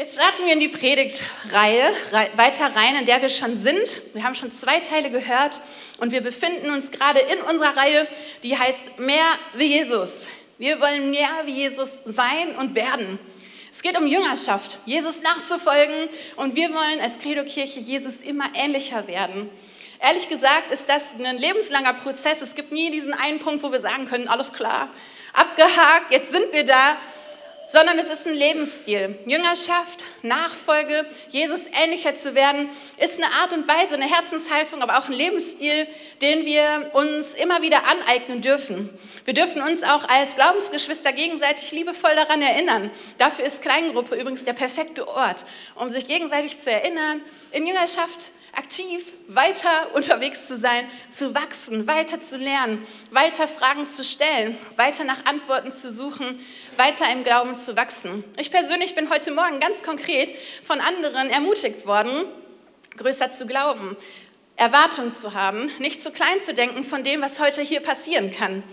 Jetzt starten wir in die Predigtreihe weiter rein, in der wir schon sind. Wir haben schon zwei Teile gehört und wir befinden uns gerade in unserer Reihe, die heißt Mehr wie Jesus. Wir wollen mehr wie Jesus sein und werden. Es geht um Jüngerschaft, Jesus nachzufolgen und wir wollen als Credo-Kirche Jesus immer ähnlicher werden. Ehrlich gesagt ist das ein lebenslanger Prozess. Es gibt nie diesen einen Punkt, wo wir sagen können, alles klar, abgehakt, jetzt sind wir da, sondern es ist ein Lebensstil. Jüngerschaft, Nachfolge, Jesus ähnlicher zu werden, ist eine Art und Weise, eine Herzenshaltung, aber auch ein Lebensstil, den wir uns immer wieder aneignen dürfen. Wir dürfen uns auch als Glaubensgeschwister gegenseitig liebevoll daran erinnern. Dafür ist Kleingruppe übrigens der perfekte Ort, um sich gegenseitig zu erinnern, in Jüngerschaft aktiv weiter unterwegs zu sein, zu wachsen, weiter zu lernen, weiter Fragen zu stellen, weiter nach Antworten zu suchen, weiter im Glauben zu wachsen. Ich persönlich bin heute Morgen ganz konkret von anderen ermutigt worden, größer zu glauben, Erwartungen zu haben, nicht zu klein zu denken von dem, was heute hier passieren kann.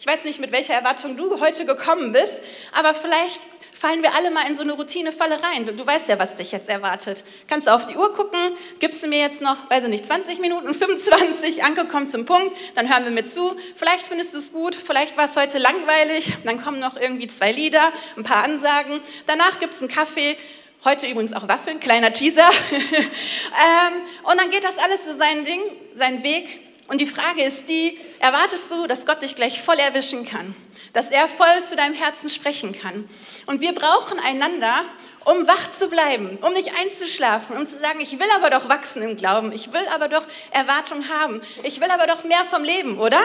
Ich weiß nicht, mit welcher Erwartung du heute gekommen bist, aber vielleicht fallen wir alle mal in so eine Routinefalle rein. Du weißt ja, was dich jetzt erwartet. Kannst du auf die Uhr gucken, gibst du mir jetzt noch, weiß ich nicht, 20 Minuten, 25, angekommen zum Punkt, dann hören wir mir zu. Vielleicht findest du es gut, vielleicht war es heute langweilig, dann kommen noch irgendwie zwei Lieder, ein paar Ansagen. Danach gibt es einen Kaffee, heute übrigens auch Waffeln, kleiner Teaser. ähm, und dann geht das alles so seinen Ding, seinen Weg. Und die Frage ist die, erwartest du, dass Gott dich gleich voll erwischen kann? Dass er voll zu deinem Herzen sprechen kann? Und wir brauchen einander, um wach zu bleiben, um nicht einzuschlafen, um zu sagen, ich will aber doch wachsen im Glauben, ich will aber doch Erwartung haben, ich will aber doch mehr vom Leben, oder?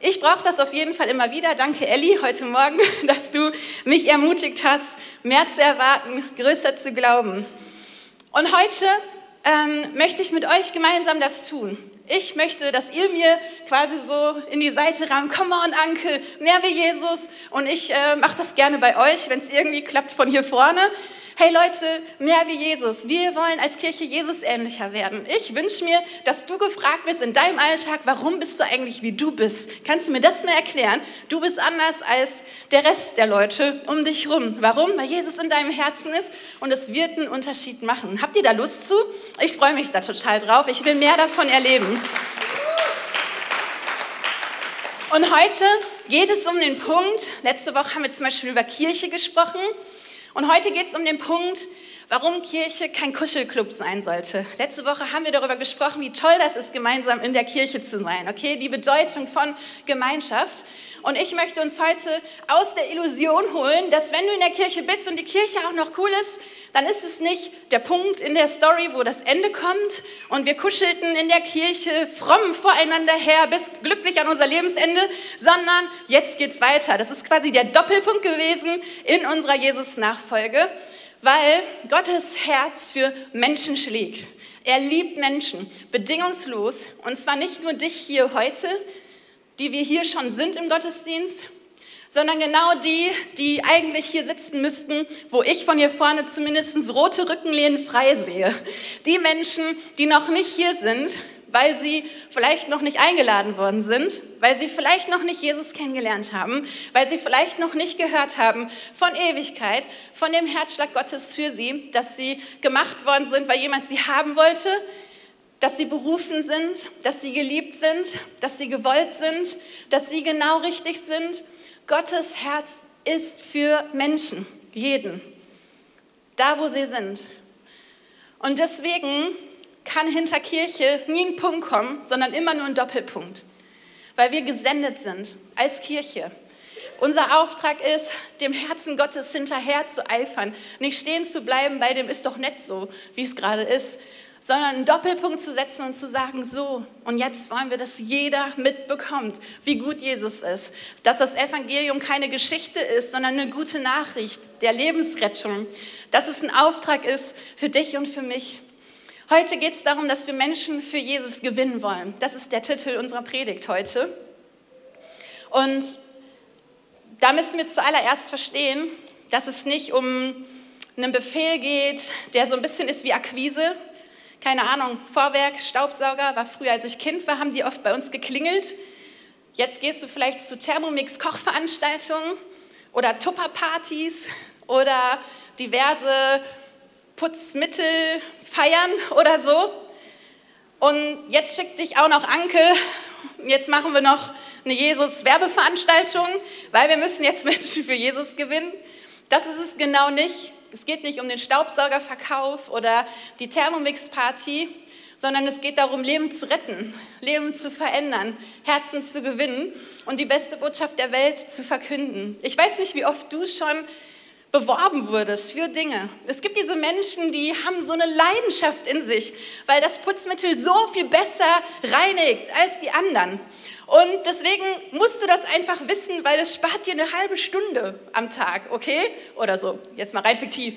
Ich brauche das auf jeden Fall immer wieder. Danke, Elli, heute Morgen, dass du mich ermutigt hast, mehr zu erwarten, größer zu glauben. Und heute ähm, möchte ich mit euch gemeinsam das tun. Ich möchte, dass ihr mir quasi so in die Seite rammt, come on, Anke, mehr wie Jesus. Und ich äh, mache das gerne bei euch, wenn es irgendwie klappt von hier vorne. Hey Leute, mehr wie Jesus. Wir wollen als Kirche Jesus ähnlicher werden. Ich wünsche mir, dass du gefragt bist in deinem Alltag, warum bist du eigentlich wie du bist? Kannst du mir das mal erklären? Du bist anders als der Rest der Leute um dich rum. Warum? Weil Jesus in deinem Herzen ist und es wird einen Unterschied machen. Habt ihr da Lust zu? Ich freue mich da total drauf. Ich will mehr davon erleben. Und heute geht es um den Punkt, letzte Woche haben wir zum Beispiel über Kirche gesprochen und heute geht es um den Punkt, warum Kirche kein Kuschelclub sein sollte. Letzte Woche haben wir darüber gesprochen, wie toll das ist, gemeinsam in der Kirche zu sein. Okay, die Bedeutung von Gemeinschaft. Und ich möchte uns heute aus der Illusion holen, dass wenn du in der Kirche bist und die Kirche auch noch cool ist, dann ist es nicht der Punkt in der Story, wo das Ende kommt und wir kuschelten in der Kirche fromm voreinander her bis glücklich an unser Lebensende, sondern jetzt geht's weiter. Das ist quasi der Doppelpunkt gewesen in unserer Jesus-Nachfolge weil Gottes Herz für Menschen schlägt. Er liebt Menschen bedingungslos und zwar nicht nur dich hier heute, die wir hier schon sind im Gottesdienst, sondern genau die, die eigentlich hier sitzen müssten, wo ich von hier vorne zumindest rote Rückenlehnen frei sehe. Die Menschen, die noch nicht hier sind, weil sie vielleicht noch nicht eingeladen worden sind, weil sie vielleicht noch nicht Jesus kennengelernt haben, weil sie vielleicht noch nicht gehört haben von Ewigkeit, von dem Herzschlag Gottes für sie, dass sie gemacht worden sind, weil jemand sie haben wollte, dass sie berufen sind, dass sie geliebt sind, dass sie gewollt sind, dass sie genau richtig sind. Gottes Herz ist für Menschen, jeden, da wo sie sind. Und deswegen kann hinter Kirche nie ein Punkt kommen, sondern immer nur ein Doppelpunkt, weil wir gesendet sind als Kirche. Unser Auftrag ist, dem Herzen Gottes hinterher zu eifern, nicht stehen zu bleiben bei dem ist doch nett so, wie es gerade ist, sondern einen Doppelpunkt zu setzen und zu sagen, so, und jetzt wollen wir, dass jeder mitbekommt, wie gut Jesus ist, dass das Evangelium keine Geschichte ist, sondern eine gute Nachricht der Lebensrettung, dass es ein Auftrag ist für dich und für mich. Heute geht es darum, dass wir Menschen für Jesus gewinnen wollen. Das ist der Titel unserer Predigt heute. Und da müssen wir zuallererst verstehen, dass es nicht um einen Befehl geht, der so ein bisschen ist wie Akquise. Keine Ahnung, Vorwerk, Staubsauger, war früher, als ich Kind war, haben die oft bei uns geklingelt. Jetzt gehst du vielleicht zu Thermomix-Kochveranstaltungen oder Tupperpartys oder diverse Putzmittel feiern oder so. Und jetzt schickt dich auch noch Anke. Jetzt machen wir noch eine Jesus-Werbeveranstaltung, weil wir müssen jetzt Menschen für Jesus gewinnen. Das ist es genau nicht. Es geht nicht um den Staubsaugerverkauf oder die Thermomix-Party, sondern es geht darum, Leben zu retten, Leben zu verändern, Herzen zu gewinnen und die beste Botschaft der Welt zu verkünden. Ich weiß nicht, wie oft du schon beworben wurdest für Dinge. Es gibt diese Menschen, die haben so eine Leidenschaft in sich, weil das Putzmittel so viel besser reinigt als die anderen. Und deswegen musst du das einfach wissen, weil es spart dir eine halbe Stunde am Tag, okay? Oder so, jetzt mal rein fiktiv.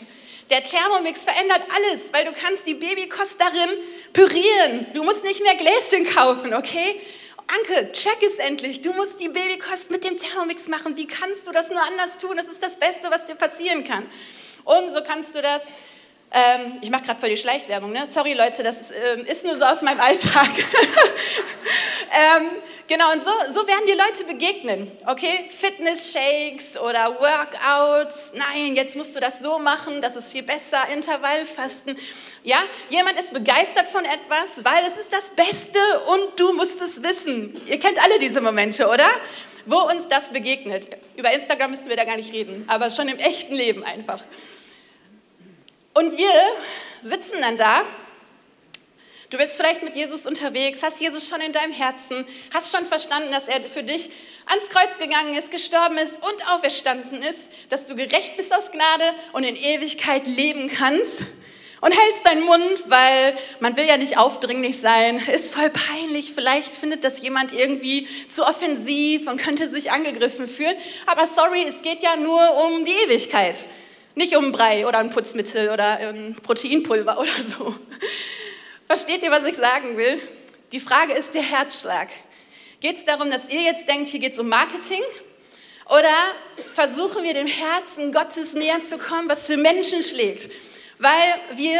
Der Thermomix verändert alles, weil du kannst die Babykost darin pürieren. Du musst nicht mehr Gläschen kaufen, okay? Anke, check es endlich. Du musst die Babykost mit dem Thermomix machen. Wie kannst du das nur anders tun? Das ist das Beste, was dir passieren kann. Und so kannst du das ähm, ich mache gerade voll die Schleichwerbung, ne? Sorry Leute, das ähm, ist nur so aus meinem Alltag. ähm, genau, und so, so werden die Leute begegnen, okay? Fitness-Shakes oder Workouts. Nein, jetzt musst du das so machen, das ist viel besser. Intervallfasten. Ja, jemand ist begeistert von etwas, weil es ist das Beste und du musst es wissen. Ihr kennt alle diese Momente, oder? Wo uns das begegnet. Über Instagram müssen wir da gar nicht reden, aber schon im echten Leben einfach. Und wir sitzen dann da. Du bist vielleicht mit Jesus unterwegs, hast Jesus schon in deinem Herzen, hast schon verstanden, dass er für dich ans Kreuz gegangen ist, gestorben ist und auferstanden ist, dass du gerecht bist aus Gnade und in Ewigkeit leben kannst. Und hältst deinen Mund, weil man will ja nicht aufdringlich sein, ist voll peinlich, vielleicht findet das jemand irgendwie zu offensiv und könnte sich angegriffen fühlen. Aber sorry, es geht ja nur um die Ewigkeit. Nicht um Brei oder ein Putzmittel oder ein Proteinpulver oder so. Versteht ihr, was ich sagen will? Die Frage ist der Herzschlag. Geht es darum, dass ihr jetzt denkt, hier geht es um Marketing? Oder versuchen wir dem Herzen Gottes näher zu kommen, was für Menschen schlägt? Weil wir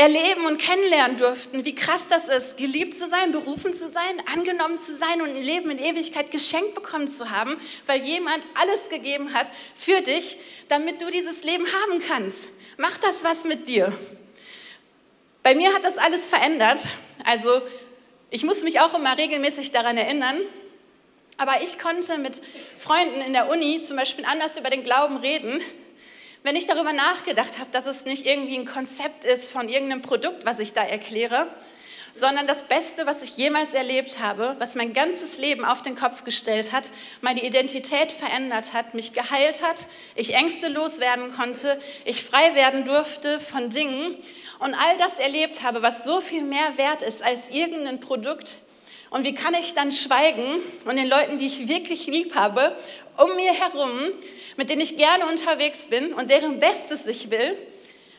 erleben und kennenlernen durften, wie krass das ist, geliebt zu sein, berufen zu sein, angenommen zu sein und ein Leben in Ewigkeit geschenkt bekommen zu haben, weil jemand alles gegeben hat für dich, damit du dieses Leben haben kannst. Mach das was mit dir. Bei mir hat das alles verändert. Also ich muss mich auch immer regelmäßig daran erinnern. Aber ich konnte mit Freunden in der Uni zum Beispiel anders über den Glauben reden, wenn ich darüber nachgedacht habe, dass es nicht irgendwie ein Konzept ist von irgendeinem Produkt, was ich da erkläre, sondern das Beste, was ich jemals erlebt habe, was mein ganzes Leben auf den Kopf gestellt hat, meine Identität verändert hat, mich geheilt hat, ich Ängste loswerden konnte, ich frei werden durfte von Dingen und all das erlebt habe, was so viel mehr wert ist als irgendein Produkt. Und wie kann ich dann schweigen und den Leuten, die ich wirklich lieb habe, um mir herum, mit denen ich gerne unterwegs bin und deren Bestes ich will,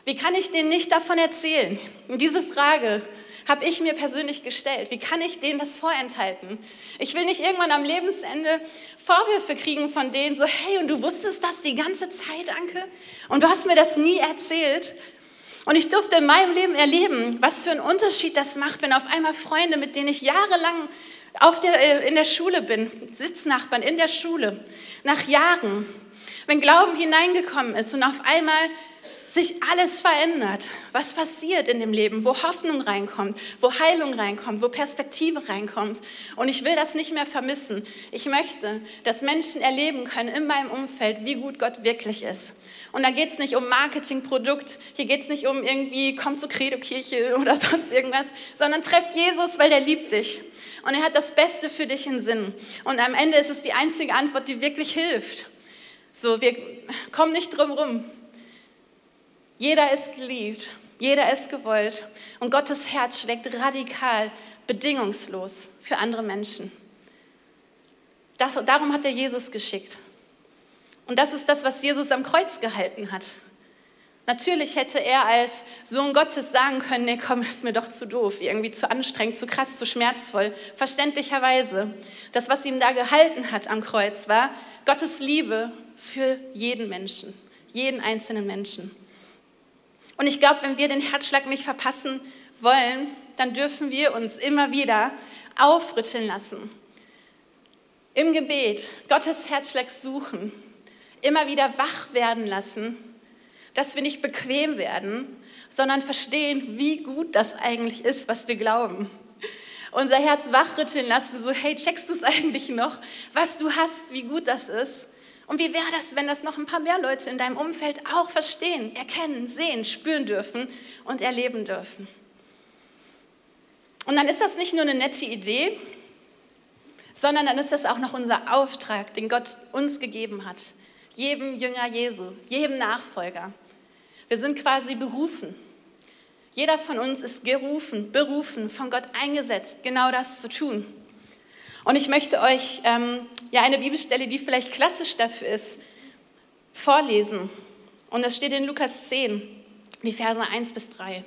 wie kann ich denen nicht davon erzählen? Und diese Frage habe ich mir persönlich gestellt. Wie kann ich denen das vorenthalten? Ich will nicht irgendwann am Lebensende Vorwürfe kriegen von denen, so, hey, und du wusstest das die ganze Zeit, Anke? Und du hast mir das nie erzählt? Und ich durfte in meinem Leben erleben, was für einen Unterschied das macht, wenn auf einmal Freunde, mit denen ich jahrelang auf der, äh, in der Schule bin, Sitznachbarn in der Schule, nach Jahren, wenn Glauben hineingekommen ist und auf einmal sich alles verändert, was passiert in dem Leben, wo Hoffnung reinkommt, wo Heilung reinkommt, wo Perspektive reinkommt. Und ich will das nicht mehr vermissen. Ich möchte, dass Menschen erleben können in meinem Umfeld, wie gut Gott wirklich ist. Und da geht es nicht um Marketing, Produkt, hier geht es nicht um irgendwie, komm zur Credo-Kirche oder sonst irgendwas, sondern treff Jesus, weil der liebt dich. Und er hat das Beste für dich im Sinn. Und am Ende ist es die einzige Antwort, die wirklich hilft. So, wir kommen nicht drum rum. Jeder ist geliebt, jeder ist gewollt und Gottes Herz schlägt radikal, bedingungslos für andere Menschen. Das, darum hat er Jesus geschickt. Und das ist das, was Jesus am Kreuz gehalten hat. Natürlich hätte er als Sohn Gottes sagen können, nee, komm, ist mir doch zu doof, irgendwie zu anstrengend, zu krass, zu schmerzvoll. Verständlicherweise. Das, was ihn da gehalten hat am Kreuz, war Gottes Liebe für jeden Menschen, jeden einzelnen Menschen. Und ich glaube, wenn wir den Herzschlag nicht verpassen wollen, dann dürfen wir uns immer wieder aufrütteln lassen. Im Gebet Gottes Herzschlag suchen, immer wieder wach werden lassen, dass wir nicht bequem werden, sondern verstehen, wie gut das eigentlich ist, was wir glauben. Unser Herz wachrütteln lassen, so hey, checkst du es eigentlich noch, was du hast, wie gut das ist? Und wie wäre das, wenn das noch ein paar mehr Leute in deinem Umfeld auch verstehen, erkennen, sehen, spüren dürfen und erleben dürfen? Und dann ist das nicht nur eine nette Idee, sondern dann ist das auch noch unser Auftrag, den Gott uns gegeben hat. Jedem Jünger Jesu, jedem Nachfolger. Wir sind quasi berufen. Jeder von uns ist gerufen, berufen, von Gott eingesetzt, genau das zu tun. Und ich möchte euch ähm, ja eine Bibelstelle, die vielleicht klassisch dafür ist, vorlesen. Und das steht in Lukas 10, die Verse 1 bis 3.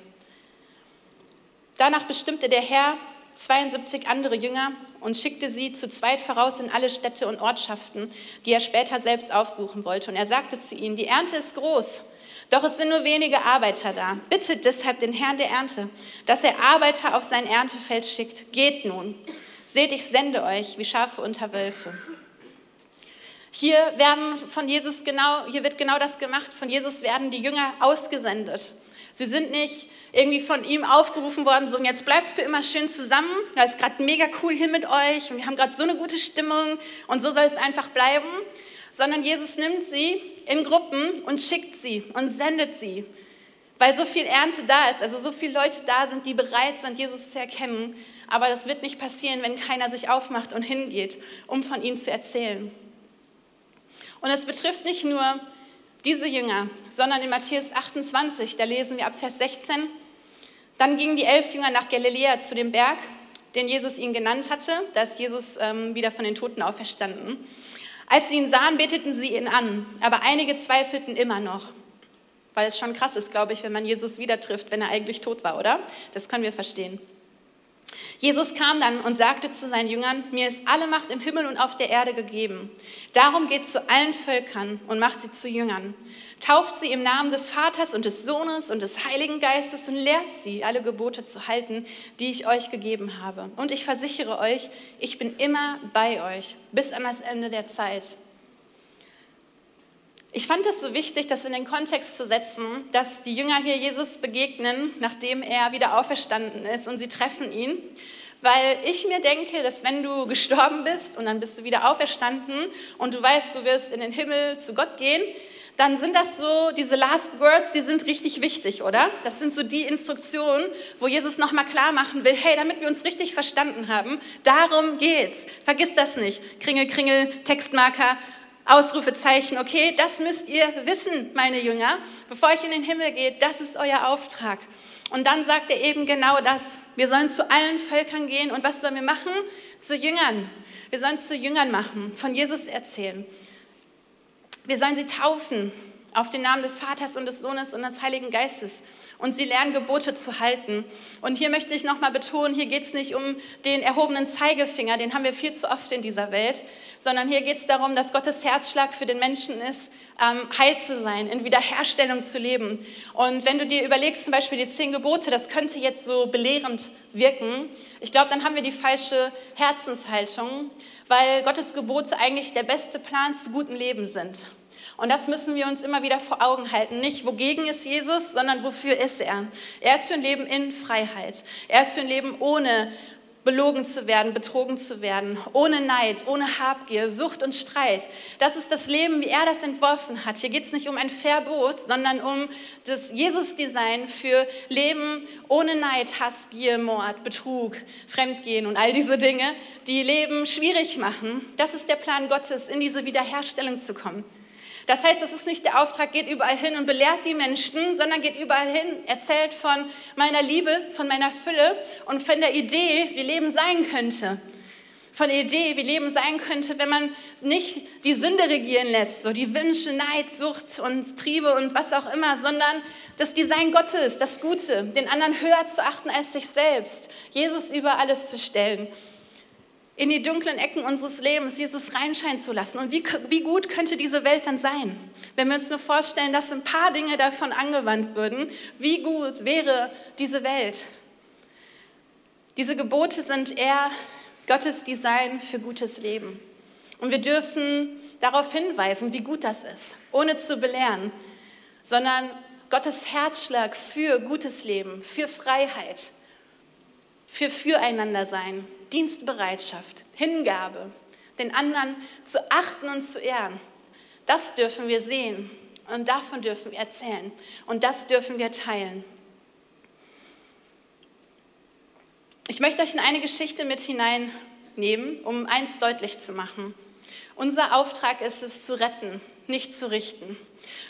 Danach bestimmte der Herr 72 andere Jünger und schickte sie zu zweit voraus in alle Städte und Ortschaften, die er später selbst aufsuchen wollte. Und er sagte zu ihnen, die Ernte ist groß, doch es sind nur wenige Arbeiter da. Bittet deshalb den Herrn der Ernte, dass er Arbeiter auf sein Erntefeld schickt. Geht nun. Seht, ich sende euch wie Schafe unter Wölfe. Hier werden von Jesus genau, hier wird genau das gemacht. Von Jesus werden die Jünger ausgesendet. Sie sind nicht irgendwie von ihm aufgerufen worden, so jetzt bleibt für immer schön zusammen. Das ist gerade mega cool hier mit euch und wir haben gerade so eine gute Stimmung und so soll es einfach bleiben. Sondern Jesus nimmt sie in Gruppen und schickt sie und sendet sie, weil so viel Ernte da ist, also so viele Leute da sind, die bereit sind, Jesus zu erkennen aber das wird nicht passieren, wenn keiner sich aufmacht und hingeht, um von ihm zu erzählen. Und es betrifft nicht nur diese Jünger, sondern in Matthäus 28, da lesen wir ab Vers 16, dann gingen die elf Jünger nach Galiläa zu dem Berg, den Jesus ihnen genannt hatte. Da ist Jesus ähm, wieder von den Toten auferstanden. Als sie ihn sahen, beteten sie ihn an, aber einige zweifelten immer noch. Weil es schon krass ist, glaube ich, wenn man Jesus wieder trifft, wenn er eigentlich tot war, oder? Das können wir verstehen. Jesus kam dann und sagte zu seinen Jüngern, mir ist alle Macht im Himmel und auf der Erde gegeben. Darum geht zu allen Völkern und macht sie zu Jüngern. Tauft sie im Namen des Vaters und des Sohnes und des Heiligen Geistes und lehrt sie, alle Gebote zu halten, die ich euch gegeben habe. Und ich versichere euch, ich bin immer bei euch bis an das Ende der Zeit. Ich fand es so wichtig, das in den Kontext zu setzen, dass die Jünger hier Jesus begegnen, nachdem er wieder auferstanden ist und sie treffen ihn. Weil ich mir denke, dass wenn du gestorben bist und dann bist du wieder auferstanden und du weißt, du wirst in den Himmel zu Gott gehen, dann sind das so, diese Last Words, die sind richtig wichtig, oder? Das sind so die Instruktionen, wo Jesus nochmal klar machen will, hey, damit wir uns richtig verstanden haben, darum geht's. Vergiss das nicht. Kringel, Kringel, Textmarker, Ausrufezeichen, okay, das müsst ihr wissen, meine Jünger, bevor ich in den Himmel gehe, das ist euer Auftrag. Und dann sagt er eben genau das. Wir sollen zu allen Völkern gehen und was sollen wir machen? Zu Jüngern. Wir sollen zu Jüngern machen, von Jesus erzählen. Wir sollen sie taufen auf den Namen des Vaters und des Sohnes und des Heiligen Geistes und sie lernen Gebote zu halten. Und hier möchte ich nochmal betonen, hier geht es nicht um den erhobenen Zeigefinger, den haben wir viel zu oft in dieser Welt, sondern hier geht es darum, dass Gottes Herzschlag für den Menschen ist, ähm, heil zu sein, in Wiederherstellung zu leben. Und wenn du dir überlegst, zum Beispiel die zehn Gebote, das könnte jetzt so belehrend wirken. Ich glaube, dann haben wir die falsche Herzenshaltung, weil Gottes Gebote eigentlich der beste Plan zu gutem Leben sind. Und das müssen wir uns immer wieder vor Augen halten. Nicht, wogegen ist Jesus, sondern wofür ist er? Er ist für ein Leben in Freiheit. Er ist für ein Leben ohne belogen zu werden, betrogen zu werden, ohne Neid, ohne Habgier, Sucht und Streit. Das ist das Leben, wie er das entworfen hat. Hier geht es nicht um ein Verbot, sondern um das Jesus-Design für Leben ohne Neid, Hass, Gier, Mord, Betrug, Fremdgehen und all diese Dinge, die Leben schwierig machen. Das ist der Plan Gottes, in diese Wiederherstellung zu kommen. Das heißt, es ist nicht der Auftrag, geht überall hin und belehrt die Menschen, sondern geht überall hin, erzählt von meiner Liebe, von meiner Fülle und von der Idee, wie Leben sein könnte. Von der Idee, wie Leben sein könnte, wenn man nicht die Sünde regieren lässt, so die Wünsche, Neid, Sucht und Triebe und was auch immer, sondern das Design Gottes, das Gute, den anderen höher zu achten als sich selbst, Jesus über alles zu stellen in die dunklen Ecken unseres Lebens Jesus reinscheinen zu lassen. Und wie, wie gut könnte diese Welt dann sein, wenn wir uns nur vorstellen, dass ein paar Dinge davon angewandt würden? Wie gut wäre diese Welt? Diese Gebote sind eher Gottes Design für gutes Leben. Und wir dürfen darauf hinweisen, wie gut das ist, ohne zu belehren, sondern Gottes Herzschlag für gutes Leben, für Freiheit, für Füreinandersein, Dienstbereitschaft, Hingabe, den anderen zu achten und zu ehren. Das dürfen wir sehen und davon dürfen wir erzählen und das dürfen wir teilen. Ich möchte euch in eine Geschichte mit hineinnehmen, um eins deutlich zu machen. Unser Auftrag ist es zu retten, nicht zu richten.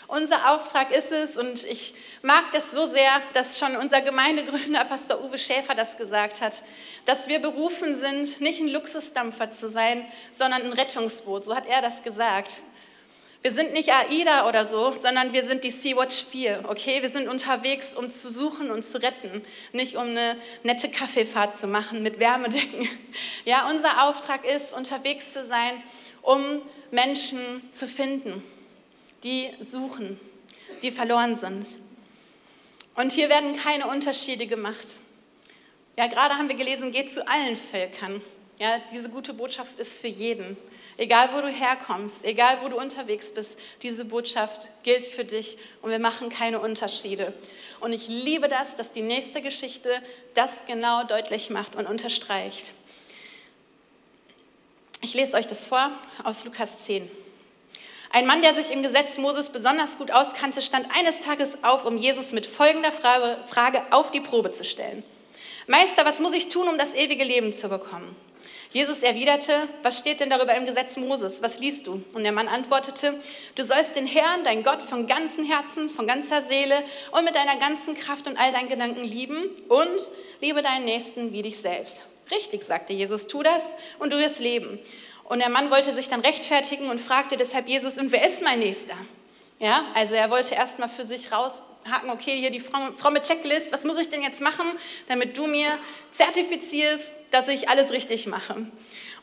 Unser Auftrag ist es, und ich mag das so sehr, dass schon unser Gemeindegründer Pastor Uwe Schäfer das gesagt hat, dass wir berufen sind, nicht ein Luxusdampfer zu sein, sondern ein Rettungsboot. So hat er das gesagt. Wir sind nicht AIDA oder so, sondern wir sind die Sea-Watch 4, okay? Wir sind unterwegs, um zu suchen und zu retten, nicht um eine nette Kaffeefahrt zu machen mit Wärmedecken. Ja, unser Auftrag ist, unterwegs zu sein, um Menschen zu finden, die suchen, die verloren sind. Und hier werden keine Unterschiede gemacht. Ja, gerade haben wir gelesen, geht zu allen Völkern. Ja, diese gute Botschaft ist für jeden. Egal, wo du herkommst, egal, wo du unterwegs bist, diese Botschaft gilt für dich und wir machen keine Unterschiede. Und ich liebe das, dass die nächste Geschichte das genau deutlich macht und unterstreicht. Ich lese euch das vor aus Lukas 10. Ein Mann, der sich im Gesetz Moses besonders gut auskannte, stand eines Tages auf, um Jesus mit folgender Frage auf die Probe zu stellen. Meister, was muss ich tun, um das ewige Leben zu bekommen? Jesus erwiderte, was steht denn darüber im Gesetz Moses? Was liest du? Und der Mann antwortete, du sollst den Herrn, dein Gott, von ganzem Herzen, von ganzer Seele und mit deiner ganzen Kraft und all deinen Gedanken lieben und liebe deinen Nächsten wie dich selbst. Richtig, sagte Jesus, tu das und du wirst leben. Und der Mann wollte sich dann rechtfertigen und fragte deshalb Jesus, und wer ist mein Nächster? Ja, also er wollte erstmal für sich raushaken, okay, hier die fromme Checklist, was muss ich denn jetzt machen, damit du mir zertifizierst, dass ich alles richtig mache.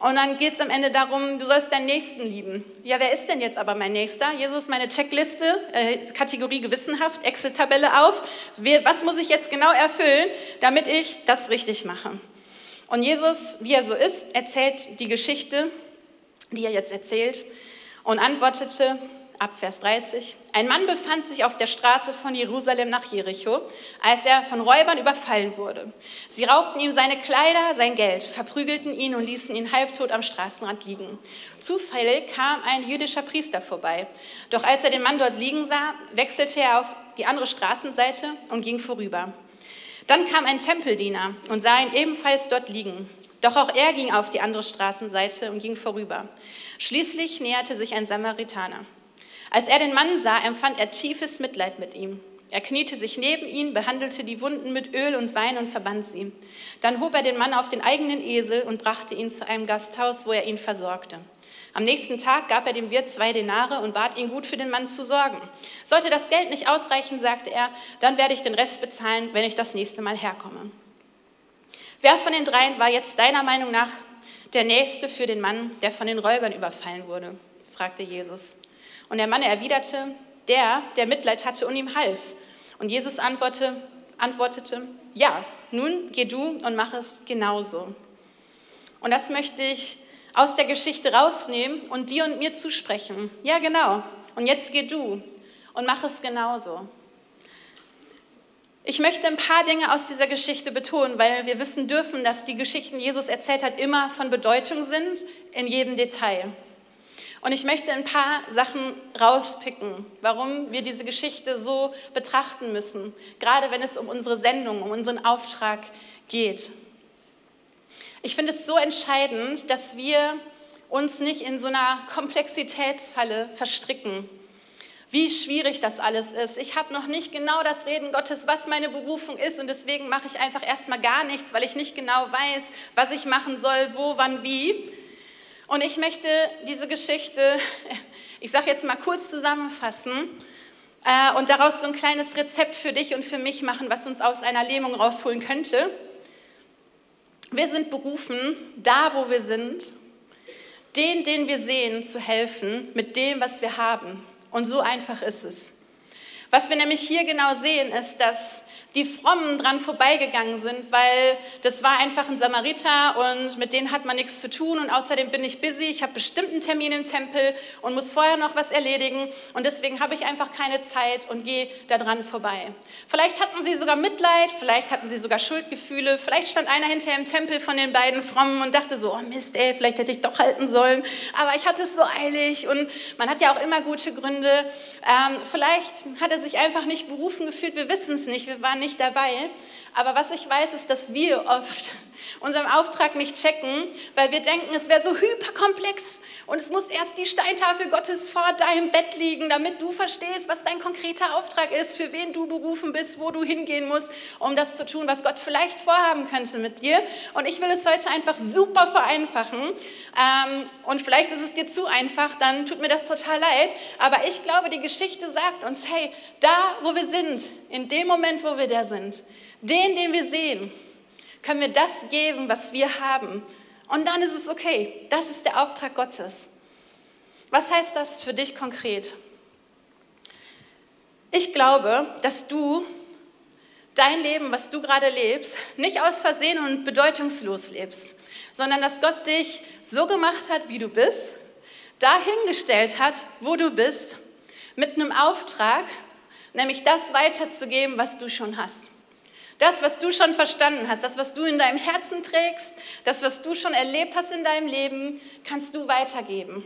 Und dann geht es am Ende darum, du sollst deinen Nächsten lieben. Ja, wer ist denn jetzt aber mein Nächster? Jesus, meine Checkliste, äh, Kategorie gewissenhaft, Excel-Tabelle auf. Was muss ich jetzt genau erfüllen, damit ich das richtig mache? Und Jesus, wie er so ist, erzählt die Geschichte, die er jetzt erzählt, und antwortete ab Vers 30, ein Mann befand sich auf der Straße von Jerusalem nach Jericho, als er von Räubern überfallen wurde. Sie raubten ihm seine Kleider, sein Geld, verprügelten ihn und ließen ihn halbtot am Straßenrand liegen. Zufällig kam ein jüdischer Priester vorbei. Doch als er den Mann dort liegen sah, wechselte er auf die andere Straßenseite und ging vorüber. Dann kam ein Tempeldiener und sah ihn ebenfalls dort liegen. Doch auch er ging auf die andere Straßenseite und ging vorüber. Schließlich näherte sich ein Samaritaner. Als er den Mann sah, empfand er tiefes Mitleid mit ihm. Er kniete sich neben ihn, behandelte die Wunden mit Öl und Wein und verband sie. Dann hob er den Mann auf den eigenen Esel und brachte ihn zu einem Gasthaus, wo er ihn versorgte. Am nächsten Tag gab er dem Wirt zwei Denare und bat ihn gut für den Mann zu sorgen. Sollte das Geld nicht ausreichen, sagte er, dann werde ich den Rest bezahlen, wenn ich das nächste Mal herkomme. Wer von den dreien war jetzt deiner Meinung nach der Nächste für den Mann, der von den Räubern überfallen wurde? fragte Jesus. Und der Mann erwiderte, der, der Mitleid hatte und ihm half. Und Jesus antwortete, antwortete, ja, nun geh du und mach es genauso. Und das möchte ich aus der Geschichte rausnehmen und dir und mir zusprechen. Ja, genau. Und jetzt geh du und mach es genauso. Ich möchte ein paar Dinge aus dieser Geschichte betonen, weil wir wissen dürfen, dass die Geschichten, die Jesus erzählt hat, immer von Bedeutung sind, in jedem Detail. Und ich möchte ein paar Sachen rauspicken, warum wir diese Geschichte so betrachten müssen, gerade wenn es um unsere Sendung, um unseren Auftrag geht. Ich finde es so entscheidend, dass wir uns nicht in so einer Komplexitätsfalle verstricken. Wie schwierig das alles ist. Ich habe noch nicht genau das Reden Gottes, was meine Berufung ist und deswegen mache ich einfach erstmal gar nichts, weil ich nicht genau weiß, was ich machen soll, wo, wann, wie. Und ich möchte diese Geschichte, ich sage jetzt mal kurz zusammenfassen äh, und daraus so ein kleines Rezept für dich und für mich machen, was uns aus einer Lähmung rausholen könnte. Wir sind berufen, da wo wir sind, den, den wir sehen, zu helfen mit dem, was wir haben. Und so einfach ist es. Was wir nämlich hier genau sehen, ist, dass die Frommen dran vorbeigegangen sind, weil das war einfach ein Samariter und mit denen hat man nichts zu tun und außerdem bin ich busy, ich habe bestimmt einen Termin im Tempel und muss vorher noch was erledigen und deswegen habe ich einfach keine Zeit und gehe da dran vorbei. Vielleicht hatten sie sogar Mitleid, vielleicht hatten sie sogar Schuldgefühle, vielleicht stand einer hinterher im Tempel von den beiden Frommen und dachte so, oh Mist, ey, vielleicht hätte ich doch halten sollen, aber ich hatte es so eilig und man hat ja auch immer gute Gründe. Ähm, vielleicht hat er sich einfach nicht berufen gefühlt, wir wissen es nicht, wir waren nicht dabei. Aber was ich weiß, ist, dass wir oft unseren Auftrag nicht checken, weil wir denken, es wäre so hyperkomplex und es muss erst die Steintafel Gottes vor deinem Bett liegen, damit du verstehst, was dein konkreter Auftrag ist, für wen du berufen bist, wo du hingehen musst, um das zu tun, was Gott vielleicht vorhaben könnte mit dir. Und ich will es heute einfach super vereinfachen. Ähm, und vielleicht ist es dir zu einfach, dann tut mir das total leid. Aber ich glaube, die Geschichte sagt uns, hey, da, wo wir sind, in dem Moment, wo wir da sind, den, den wir sehen, können wir das geben, was wir haben. Und dann ist es okay. Das ist der Auftrag Gottes. Was heißt das für dich konkret? Ich glaube, dass du dein Leben, was du gerade lebst, nicht aus Versehen und bedeutungslos lebst, sondern dass Gott dich so gemacht hat, wie du bist, dahingestellt hat, wo du bist, mit einem Auftrag, nämlich das weiterzugeben, was du schon hast. Das, was du schon verstanden hast, das, was du in deinem Herzen trägst, das, was du schon erlebt hast in deinem Leben, kannst du weitergeben.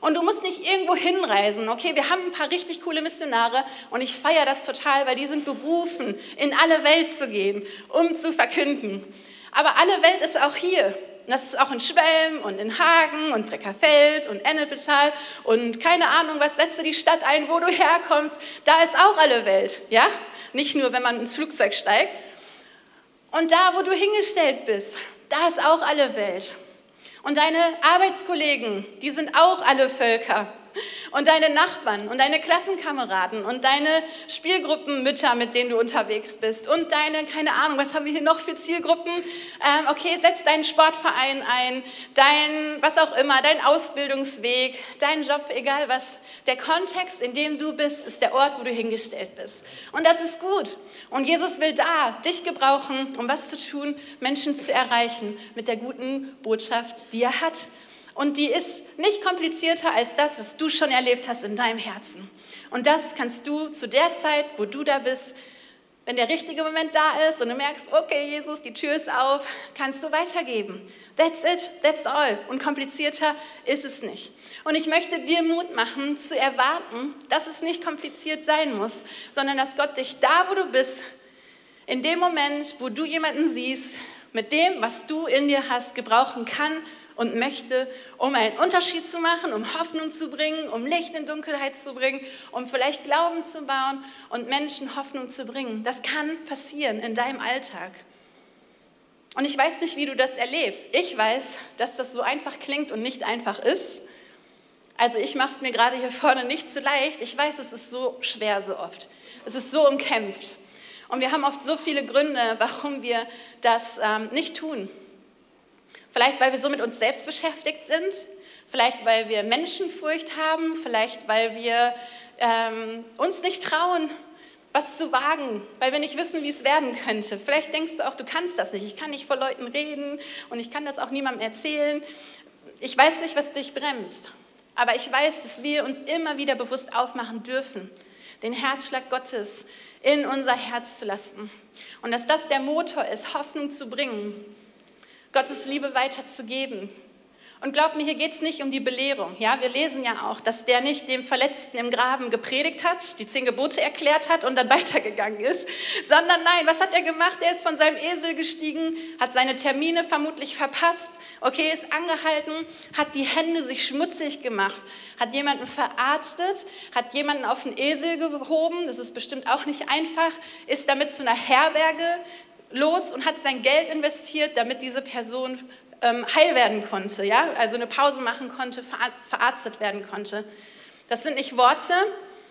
Und du musst nicht irgendwo hinreisen. Okay, wir haben ein paar richtig coole Missionare und ich feiere das total, weil die sind berufen, in alle Welt zu gehen, um zu verkünden. Aber alle Welt ist auch hier. Das ist auch in Schwelm und in Hagen und Breckerfeld und Ennepetal und keine Ahnung, was setze die Stadt ein, wo du herkommst. Da ist auch alle Welt, ja? Nicht nur, wenn man ins Flugzeug steigt. Und da, wo du hingestellt bist, da ist auch alle Welt. Und deine Arbeitskollegen, die sind auch alle Völker und deine Nachbarn und deine Klassenkameraden und deine Spielgruppenmütter, mit denen du unterwegs bist und deine, keine Ahnung, was haben wir hier noch für Zielgruppen? Ähm, okay, setz deinen Sportverein ein, dein, was auch immer, dein Ausbildungsweg, dein Job, egal was. Der Kontext, in dem du bist, ist der Ort, wo du hingestellt bist. Und das ist gut. Und Jesus will da dich gebrauchen, um was zu tun, Menschen zu erreichen mit der guten Botschaft, die er hat. Und die ist nicht komplizierter als das, was du schon erlebt hast in deinem Herzen. Und das kannst du zu der Zeit, wo du da bist, wenn der richtige Moment da ist und du merkst, okay, Jesus, die Tür ist auf, kannst du weitergeben. That's it, that's all. Und komplizierter ist es nicht. Und ich möchte dir Mut machen, zu erwarten, dass es nicht kompliziert sein muss, sondern dass Gott dich da, wo du bist, in dem Moment, wo du jemanden siehst, mit dem, was du in dir hast, gebrauchen kann und möchte, um einen Unterschied zu machen, um Hoffnung zu bringen, um Licht in Dunkelheit zu bringen, um vielleicht Glauben zu bauen und Menschen Hoffnung zu bringen. Das kann passieren in deinem Alltag. Und ich weiß nicht, wie du das erlebst. Ich weiß, dass das so einfach klingt und nicht einfach ist. Also ich mache es mir gerade hier vorne nicht zu leicht. Ich weiß, es ist so schwer so oft. Es ist so umkämpft. Und wir haben oft so viele Gründe, warum wir das ähm, nicht tun. Vielleicht, weil wir so mit uns selbst beschäftigt sind, vielleicht, weil wir Menschenfurcht haben, vielleicht, weil wir ähm, uns nicht trauen, was zu wagen, weil wir nicht wissen, wie es werden könnte. Vielleicht denkst du auch, du kannst das nicht. Ich kann nicht vor Leuten reden und ich kann das auch niemandem erzählen. Ich weiß nicht, was dich bremst, aber ich weiß, dass wir uns immer wieder bewusst aufmachen dürfen, den Herzschlag Gottes in unser Herz zu lassen und dass das der Motor ist, Hoffnung zu bringen Gottes Liebe weiterzugeben. Und glaub mir, hier geht es nicht um die Belehrung. Ja, wir lesen ja auch, dass der nicht dem Verletzten im Graben gepredigt hat, die zehn Gebote erklärt hat und dann weitergegangen ist, sondern nein, was hat er gemacht? Er ist von seinem Esel gestiegen, hat seine Termine vermutlich verpasst, okay, ist angehalten, hat die Hände sich schmutzig gemacht, hat jemanden verarztet, hat jemanden auf den Esel gehoben, das ist bestimmt auch nicht einfach, ist damit zu einer Herberge los und hat sein Geld investiert, damit diese Person ähm, heil werden konnte, ja? also eine Pause machen konnte, verarztet werden konnte. Das sind nicht Worte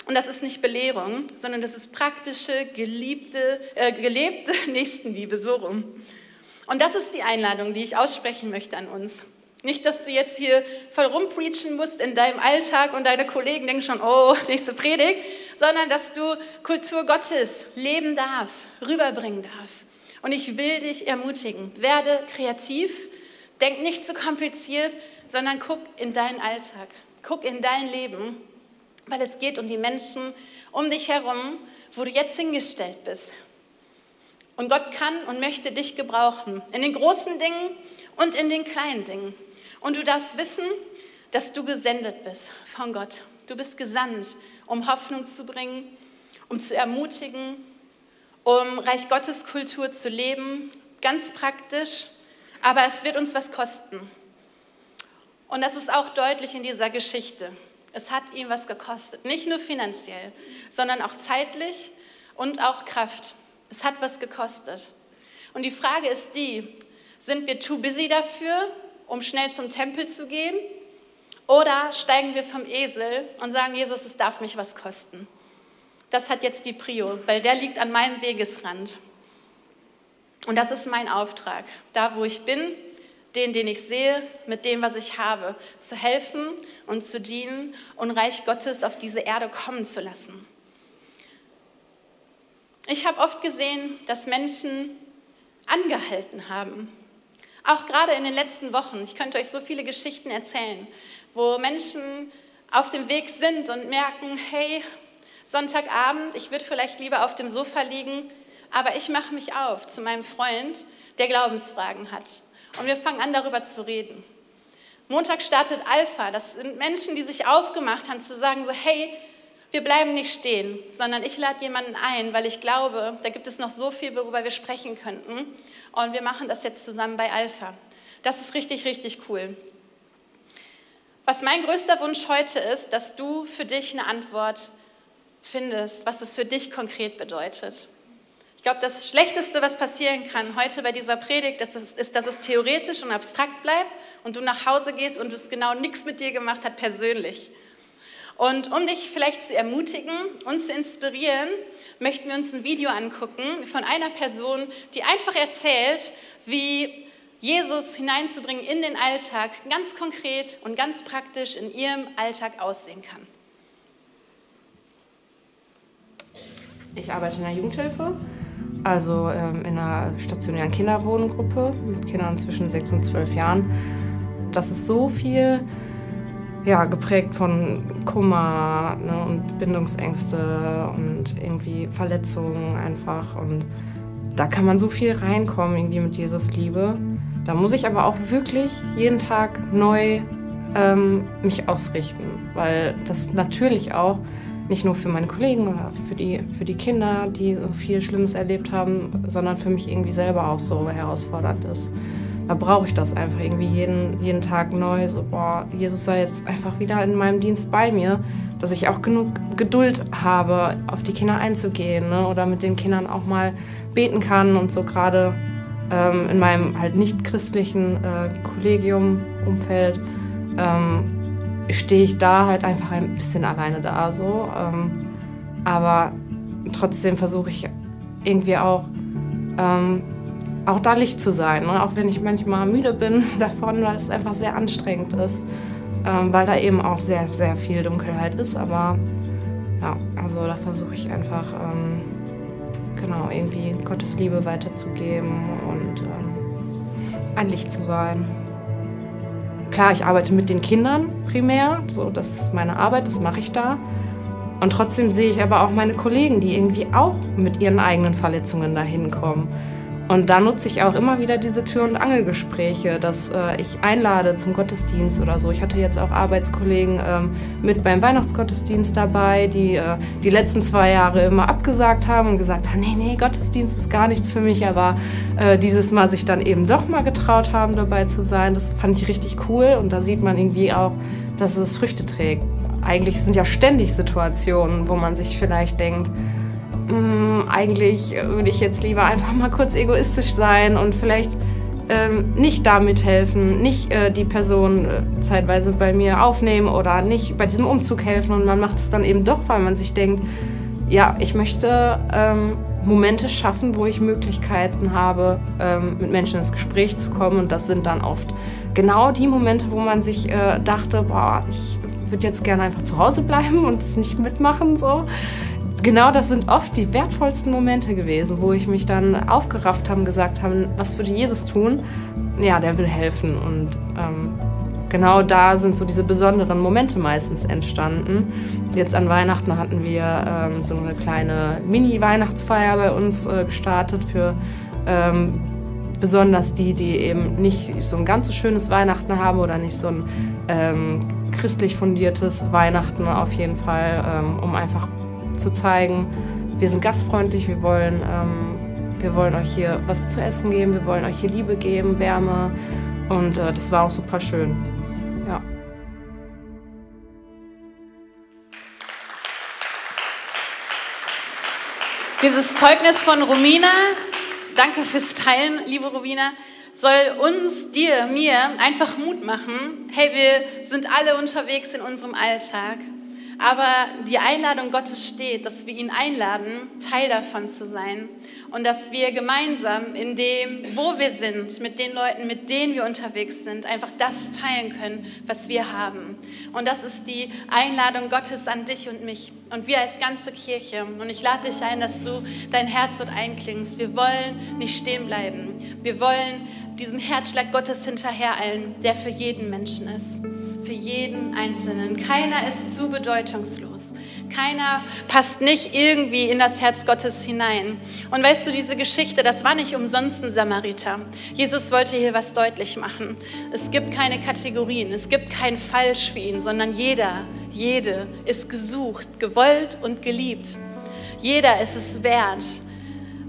und das ist nicht Belehrung, sondern das ist praktische, geliebte, äh, gelebte Nächstenliebe, so rum. Und das ist die Einladung, die ich aussprechen möchte an uns. Nicht, dass du jetzt hier voll rumpreachen musst in deinem Alltag und deine Kollegen denken schon, oh, nächste Predigt, sondern dass du Kultur Gottes leben darfst, rüberbringen darfst. Und ich will dich ermutigen, werde kreativ, denk nicht zu kompliziert, sondern guck in deinen Alltag, guck in dein Leben, weil es geht um die Menschen um dich herum, wo du jetzt hingestellt bist. Und Gott kann und möchte dich gebrauchen, in den großen Dingen und in den kleinen Dingen. Und du darfst wissen, dass du gesendet bist von Gott. Du bist gesandt, um Hoffnung zu bringen, um zu ermutigen, um Reich Gottes Kultur zu leben, ganz praktisch, aber es wird uns was kosten. Und das ist auch deutlich in dieser Geschichte. Es hat ihm was gekostet, nicht nur finanziell, sondern auch zeitlich und auch Kraft. Es hat was gekostet. Und die Frage ist die, sind wir too busy dafür, um schnell zum Tempel zu gehen? Oder steigen wir vom Esel und sagen, Jesus, es darf mich was kosten? Das hat jetzt die Prio, weil der liegt an meinem Wegesrand. Und das ist mein Auftrag, da wo ich bin, den, den ich sehe, mit dem, was ich habe, zu helfen und zu dienen und Reich Gottes auf diese Erde kommen zu lassen. Ich habe oft gesehen, dass Menschen angehalten haben, auch gerade in den letzten Wochen, ich könnte euch so viele Geschichten erzählen, wo Menschen auf dem Weg sind und merken, hey, Sonntagabend, ich würde vielleicht lieber auf dem Sofa liegen, aber ich mache mich auf zu meinem Freund, der Glaubensfragen hat. Und wir fangen an, darüber zu reden. Montag startet Alpha. Das sind Menschen, die sich aufgemacht haben, zu sagen so, hey, wir bleiben nicht stehen, sondern ich lade jemanden ein, weil ich glaube, da gibt es noch so viel, worüber wir sprechen könnten. Und wir machen das jetzt zusammen bei Alpha. Das ist richtig, richtig cool. Was mein größter Wunsch heute ist, dass du für dich eine Antwort findest, was es für dich konkret bedeutet. Ich glaube, das Schlechteste, was passieren kann heute bei dieser Predigt, ist, dass es theoretisch und abstrakt bleibt und du nach Hause gehst und es genau nichts mit dir gemacht hat persönlich. Und um dich vielleicht zu ermutigen und zu inspirieren, möchten wir uns ein Video angucken von einer Person, die einfach erzählt, wie Jesus hineinzubringen in den Alltag ganz konkret und ganz praktisch in ihrem Alltag aussehen kann. Ich arbeite in der Jugendhilfe, also ähm, in einer stationären Kinderwohngruppe mit Kindern zwischen 6 und 12 Jahren. Das ist so viel ja, geprägt von Kummer ne, und Bindungsängste und irgendwie Verletzungen einfach. Und da kann man so viel reinkommen, irgendwie mit Jesus Liebe. Da muss ich aber auch wirklich jeden Tag neu ähm, mich ausrichten, weil das natürlich auch nicht nur für meine Kollegen oder für die, für die Kinder, die so viel Schlimmes erlebt haben, sondern für mich irgendwie selber auch so herausfordernd ist. Da brauche ich das einfach irgendwie jeden, jeden Tag neu. So, boah, Jesus sei jetzt einfach wieder in meinem Dienst bei mir, dass ich auch genug Geduld habe, auf die Kinder einzugehen ne? oder mit den Kindern auch mal beten kann und so gerade ähm, in meinem halt nicht christlichen äh, Kollegium-Umfeld. Ähm, stehe ich da halt einfach ein bisschen alleine da so. Ähm, aber trotzdem versuche ich irgendwie auch, ähm, auch da Licht zu sein. Ne? Auch wenn ich manchmal müde bin davon, weil es einfach sehr anstrengend ist. Ähm, weil da eben auch sehr, sehr viel Dunkelheit ist. Aber ja, also da versuche ich einfach ähm, genau irgendwie Gottes Liebe weiterzugeben und ähm, ein Licht zu sein. Klar, ich arbeite mit den Kindern primär, so das ist meine Arbeit, das mache ich da. Und trotzdem sehe ich aber auch meine Kollegen, die irgendwie auch mit ihren eigenen Verletzungen dahin kommen. Und da nutze ich auch immer wieder diese Tür- und Angelgespräche, dass äh, ich einlade zum Gottesdienst oder so. Ich hatte jetzt auch Arbeitskollegen ähm, mit beim Weihnachtsgottesdienst dabei, die äh, die letzten zwei Jahre immer abgesagt haben und gesagt haben, nee, nee, Gottesdienst ist gar nichts für mich, aber äh, dieses Mal sich dann eben doch mal getraut haben, dabei zu sein. Das fand ich richtig cool und da sieht man irgendwie auch, dass es Früchte trägt. Eigentlich sind ja ständig Situationen, wo man sich vielleicht denkt, hm, eigentlich würde ich jetzt lieber einfach mal kurz egoistisch sein und vielleicht ähm, nicht da mithelfen, nicht äh, die Person äh, zeitweise bei mir aufnehmen oder nicht bei diesem Umzug helfen und man macht es dann eben doch, weil man sich denkt, ja, ich möchte ähm, Momente schaffen, wo ich Möglichkeiten habe, ähm, mit Menschen ins Gespräch zu kommen. Und das sind dann oft genau die Momente, wo man sich äh, dachte, boah, ich würde jetzt gerne einfach zu Hause bleiben und das nicht mitmachen. So. Genau das sind oft die wertvollsten Momente gewesen, wo ich mich dann aufgerafft habe und gesagt habe, was würde Jesus tun? Ja, der will helfen. Und ähm, genau da sind so diese besonderen Momente meistens entstanden. Jetzt an Weihnachten hatten wir ähm, so eine kleine Mini-Weihnachtsfeier bei uns äh, gestartet für ähm, besonders die, die eben nicht so ein ganz so schönes Weihnachten haben oder nicht so ein ähm, christlich fundiertes Weihnachten auf jeden Fall, ähm, um einfach zu zeigen, wir sind gastfreundlich, wir wollen, ähm, wir wollen euch hier was zu essen geben, wir wollen euch hier Liebe geben, Wärme und äh, das war auch super schön. Ja. Dieses Zeugnis von Romina, danke fürs Teilen, liebe Romina, soll uns, dir, mir einfach Mut machen. Hey, wir sind alle unterwegs in unserem Alltag. Aber die Einladung Gottes steht, dass wir ihn einladen, Teil davon zu sein. Und dass wir gemeinsam in dem, wo wir sind, mit den Leuten, mit denen wir unterwegs sind, einfach das teilen können, was wir haben. Und das ist die Einladung Gottes an dich und mich. Und wir als ganze Kirche. Und ich lade dich ein, dass du dein Herz dort einklingst. Wir wollen nicht stehen bleiben. Wir wollen diesem Herzschlag Gottes hinterhereilen, der für jeden Menschen ist für jeden Einzelnen. Keiner ist zu bedeutungslos. Keiner passt nicht irgendwie in das Herz Gottes hinein. Und weißt du, diese Geschichte, das war nicht umsonst ein Samariter. Jesus wollte hier was deutlich machen. Es gibt keine Kategorien, es gibt kein Falsch für ihn, sondern jeder, jede ist gesucht, gewollt und geliebt. Jeder ist es wert,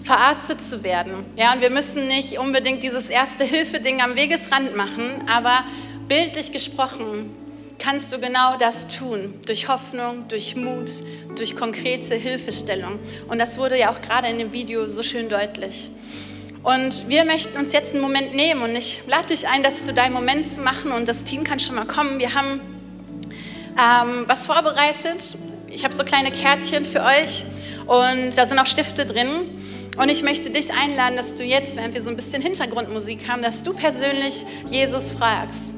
verarztet zu werden. Ja, und wir müssen nicht unbedingt dieses erste Hilfe-Ding am Wegesrand machen, aber bildlich gesprochen kannst du genau das tun, durch Hoffnung, durch Mut, durch konkrete Hilfestellung. Und das wurde ja auch gerade in dem Video so schön deutlich. Und wir möchten uns jetzt einen Moment nehmen und ich lade dich ein, das zu deinem Moment zu machen und das Team kann schon mal kommen. Wir haben ähm, was vorbereitet. Ich habe so kleine Kärtchen für euch und da sind auch Stifte drin. Und ich möchte dich einladen, dass du jetzt, während wir so ein bisschen Hintergrundmusik haben, dass du persönlich Jesus fragst.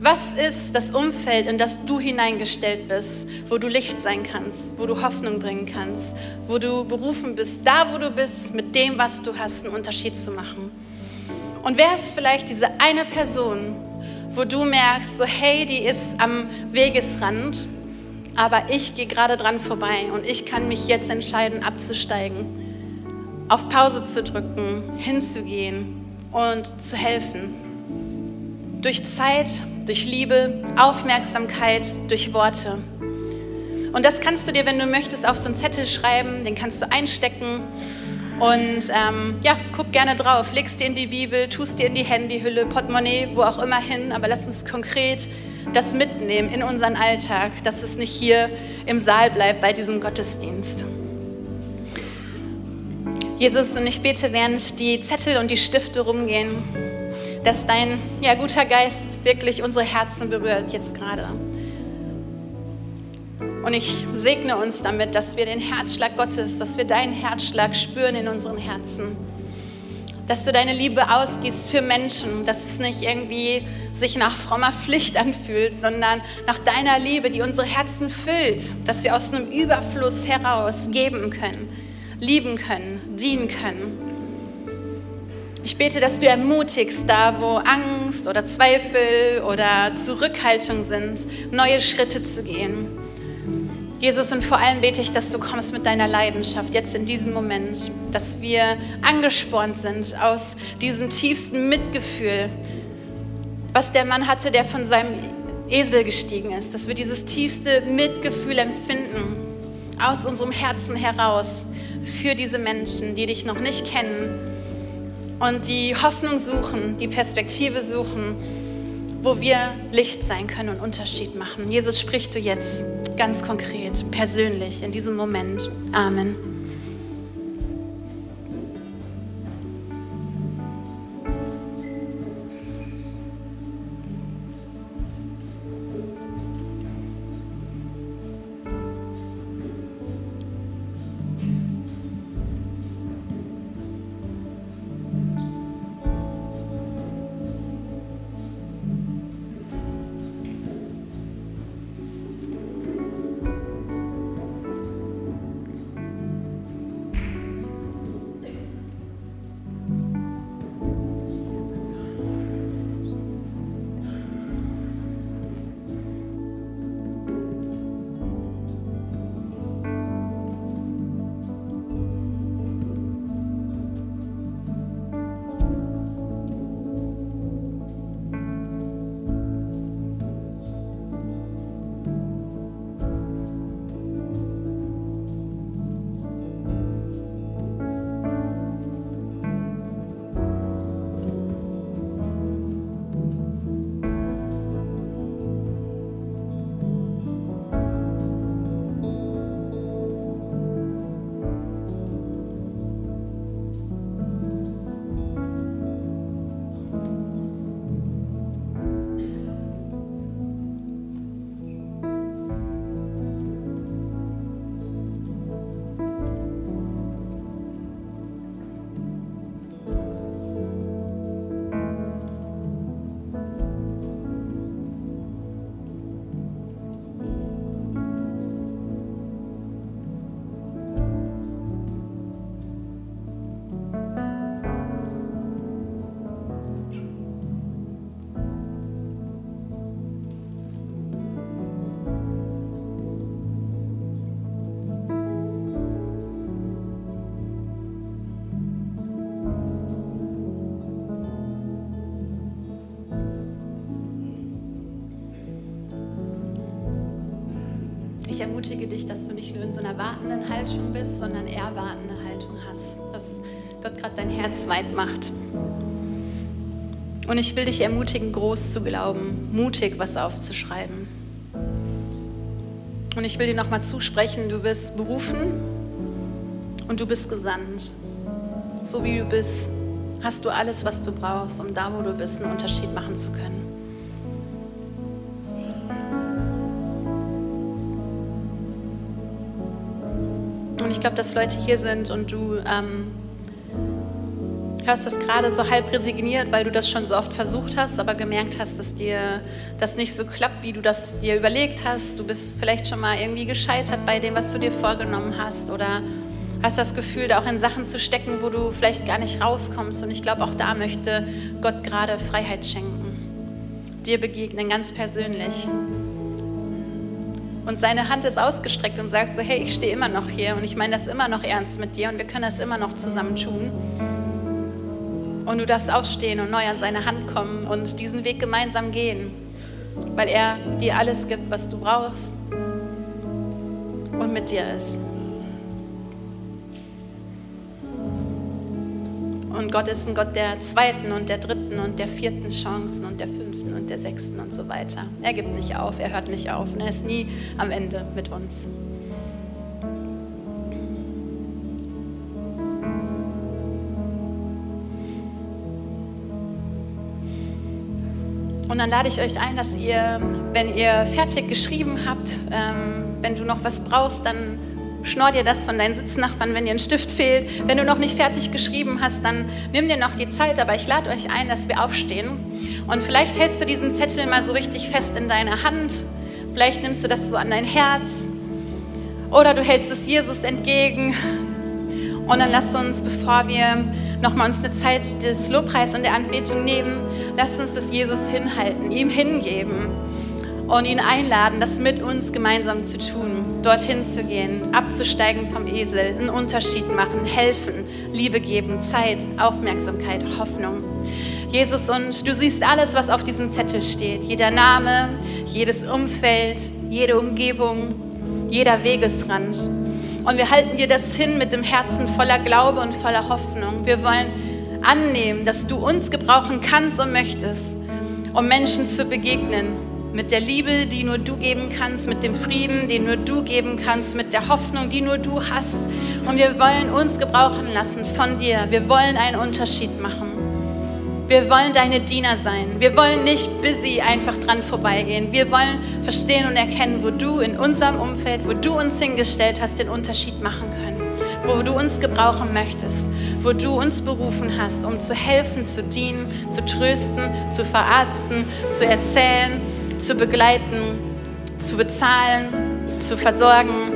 Was ist das Umfeld, in das du hineingestellt bist, wo du Licht sein kannst, wo du Hoffnung bringen kannst, wo du berufen bist, da wo du bist, mit dem, was du hast, einen Unterschied zu machen? Und wer ist vielleicht diese eine Person, wo du merkst, so hey, die ist am Wegesrand, aber ich gehe gerade dran vorbei und ich kann mich jetzt entscheiden, abzusteigen, auf Pause zu drücken, hinzugehen und zu helfen. Durch Zeit durch Liebe, Aufmerksamkeit, durch Worte. Und das kannst du dir, wenn du möchtest, auf so einen Zettel schreiben, den kannst du einstecken. Und ähm, ja, guck gerne drauf, legst dir in die Bibel, tust dir in die Handyhülle, Portemonnaie, wo auch immer hin, aber lass uns konkret das mitnehmen in unseren Alltag, dass es nicht hier im Saal bleibt bei diesem Gottesdienst. Jesus, und ich bete, während die Zettel und die Stifte rumgehen, dass dein ja, guter Geist wirklich unsere Herzen berührt jetzt gerade. Und ich segne uns damit, dass wir den Herzschlag Gottes, dass wir deinen Herzschlag spüren in unseren Herzen. Dass du deine Liebe ausgießt für Menschen, dass es nicht irgendwie sich nach frommer Pflicht anfühlt, sondern nach deiner Liebe, die unsere Herzen füllt, dass wir aus einem Überfluss heraus geben können, lieben können, dienen können. Ich bete, dass du ermutigst, da wo Angst oder Zweifel oder Zurückhaltung sind, neue Schritte zu gehen. Jesus, und vor allem bete ich, dass du kommst mit deiner Leidenschaft jetzt in diesem Moment, dass wir angespornt sind aus diesem tiefsten Mitgefühl, was der Mann hatte, der von seinem Esel gestiegen ist, dass wir dieses tiefste Mitgefühl empfinden aus unserem Herzen heraus für diese Menschen, die dich noch nicht kennen und die Hoffnung suchen, die Perspektive suchen, wo wir Licht sein können und Unterschied machen. Jesus, sprichst du jetzt ganz konkret, persönlich in diesem Moment. Amen. Ermutige dich, dass du nicht nur in so einer wartenden Haltung bist, sondern eher wartende Haltung hast. Dass Gott gerade dein Herz weit macht. Und ich will dich ermutigen, groß zu glauben, mutig was aufzuschreiben. Und ich will dir nochmal zusprechen, du bist berufen und du bist gesandt. So wie du bist, hast du alles, was du brauchst, um da, wo du bist, einen Unterschied machen zu können. Ich glaube, dass Leute hier sind und du ähm, hörst das gerade so halb resigniert, weil du das schon so oft versucht hast, aber gemerkt hast, dass dir das nicht so klappt, wie du das dir überlegt hast. Du bist vielleicht schon mal irgendwie gescheitert bei dem, was du dir vorgenommen hast oder hast das Gefühl, da auch in Sachen zu stecken, wo du vielleicht gar nicht rauskommst. Und ich glaube, auch da möchte Gott gerade Freiheit schenken, dir begegnen, ganz persönlich. Und seine Hand ist ausgestreckt und sagt so, hey, ich stehe immer noch hier und ich meine das immer noch ernst mit dir und wir können das immer noch zusammen tun. Und du darfst aufstehen und neu an seine Hand kommen und diesen Weg gemeinsam gehen, weil er dir alles gibt, was du brauchst und mit dir ist. Und Gott ist ein Gott der zweiten und der dritten und der vierten Chancen und der fünften und der sechsten und so weiter. Er gibt nicht auf, er hört nicht auf und er ist nie am Ende mit uns. Und dann lade ich euch ein, dass ihr, wenn ihr fertig geschrieben habt, ähm, wenn du noch was brauchst, dann schnorr dir das von deinen Sitznachbarn, wenn dir ein Stift fehlt. Wenn du noch nicht fertig geschrieben hast, dann nimm dir noch die Zeit. Aber ich lade euch ein, dass wir aufstehen. Und vielleicht hältst du diesen Zettel mal so richtig fest in deine Hand. Vielleicht nimmst du das so an dein Herz. Oder du hältst es Jesus entgegen. Und dann lass uns, bevor wir nochmal uns eine Zeit des Lobpreis und der Anbetung nehmen, lass uns das Jesus hinhalten, ihm hingeben und ihn einladen, das mit uns gemeinsam zu tun, dorthin zu gehen, abzusteigen vom Esel, einen Unterschied machen, helfen, Liebe geben, Zeit, Aufmerksamkeit, Hoffnung. Jesus, und du siehst alles, was auf diesem Zettel steht. Jeder Name, jedes Umfeld, jede Umgebung, jeder Wegesrand. Und wir halten dir das hin mit dem Herzen voller Glaube und voller Hoffnung. Wir wollen annehmen, dass du uns gebrauchen kannst und möchtest, um Menschen zu begegnen. Mit der Liebe, die nur du geben kannst, mit dem Frieden, den nur du geben kannst, mit der Hoffnung, die nur du hast. Und wir wollen uns gebrauchen lassen von dir. Wir wollen einen Unterschied machen. Wir wollen deine Diener sein. Wir wollen nicht busy einfach dran vorbeigehen. Wir wollen verstehen und erkennen, wo du in unserem Umfeld, wo du uns hingestellt hast, den Unterschied machen können. Wo du uns gebrauchen möchtest, wo du uns berufen hast, um zu helfen, zu dienen, zu trösten, zu verarzten, zu erzählen, zu begleiten, zu bezahlen, zu versorgen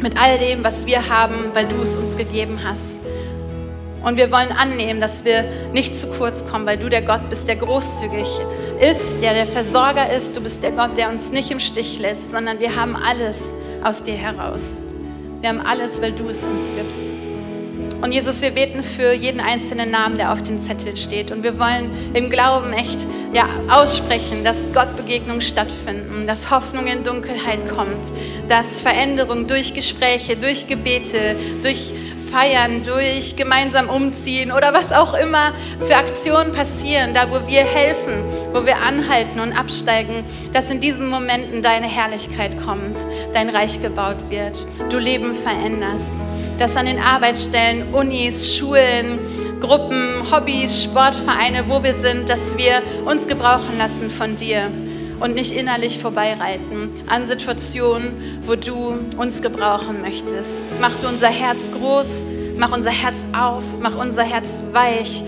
mit all dem, was wir haben, weil du es uns gegeben hast. Und wir wollen annehmen, dass wir nicht zu kurz kommen, weil du der Gott bist, der großzügig ist, der der Versorger ist. Du bist der Gott, der uns nicht im Stich lässt, sondern wir haben alles aus dir heraus. Wir haben alles, weil du es uns gibst. Und Jesus, wir beten für jeden einzelnen Namen, der auf dem Zettel steht. Und wir wollen im Glauben echt ja, aussprechen, dass Gottbegegnungen stattfinden, dass Hoffnung in Dunkelheit kommt, dass Veränderung durch Gespräche, durch Gebete, durch feiern, durch gemeinsam umziehen oder was auch immer für Aktionen passieren, da wo wir helfen, wo wir anhalten und absteigen, dass in diesen Momenten deine Herrlichkeit kommt, dein Reich gebaut wird, du Leben veränderst, dass an den Arbeitsstellen, Unis, Schulen, Gruppen, Hobbys, Sportvereine, wo wir sind, dass wir uns gebrauchen lassen von dir und nicht innerlich vorbeireiten an Situationen, wo du uns gebrauchen möchtest. Mach du unser Herz groß, mach unser Herz auf, mach unser Herz weich,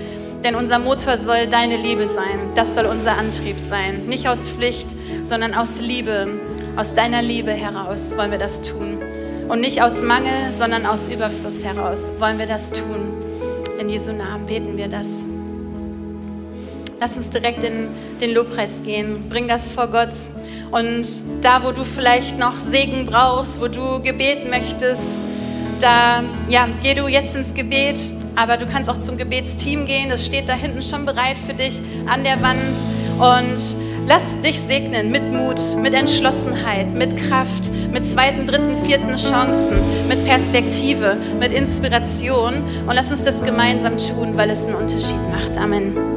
denn unser Motor soll deine Liebe sein. Das soll unser Antrieb sein. Nicht aus Pflicht, sondern aus Liebe. Aus deiner Liebe heraus wollen wir das tun. Und nicht aus Mangel, sondern aus Überfluss heraus wollen wir das tun. In Jesu Namen beten wir das. Lass uns direkt in den Lobpreis gehen. Bring das vor Gott. Und da, wo du vielleicht noch Segen brauchst, wo du Gebet möchtest, da ja, geh du jetzt ins Gebet. Aber du kannst auch zum Gebetsteam gehen. Das steht da hinten schon bereit für dich an der Wand. Und Lass dich segnen mit Mut, mit Entschlossenheit, mit Kraft, mit zweiten, dritten, vierten Chancen, mit Perspektive, mit Inspiration. Und lass uns das gemeinsam tun, weil es einen Unterschied macht. Amen.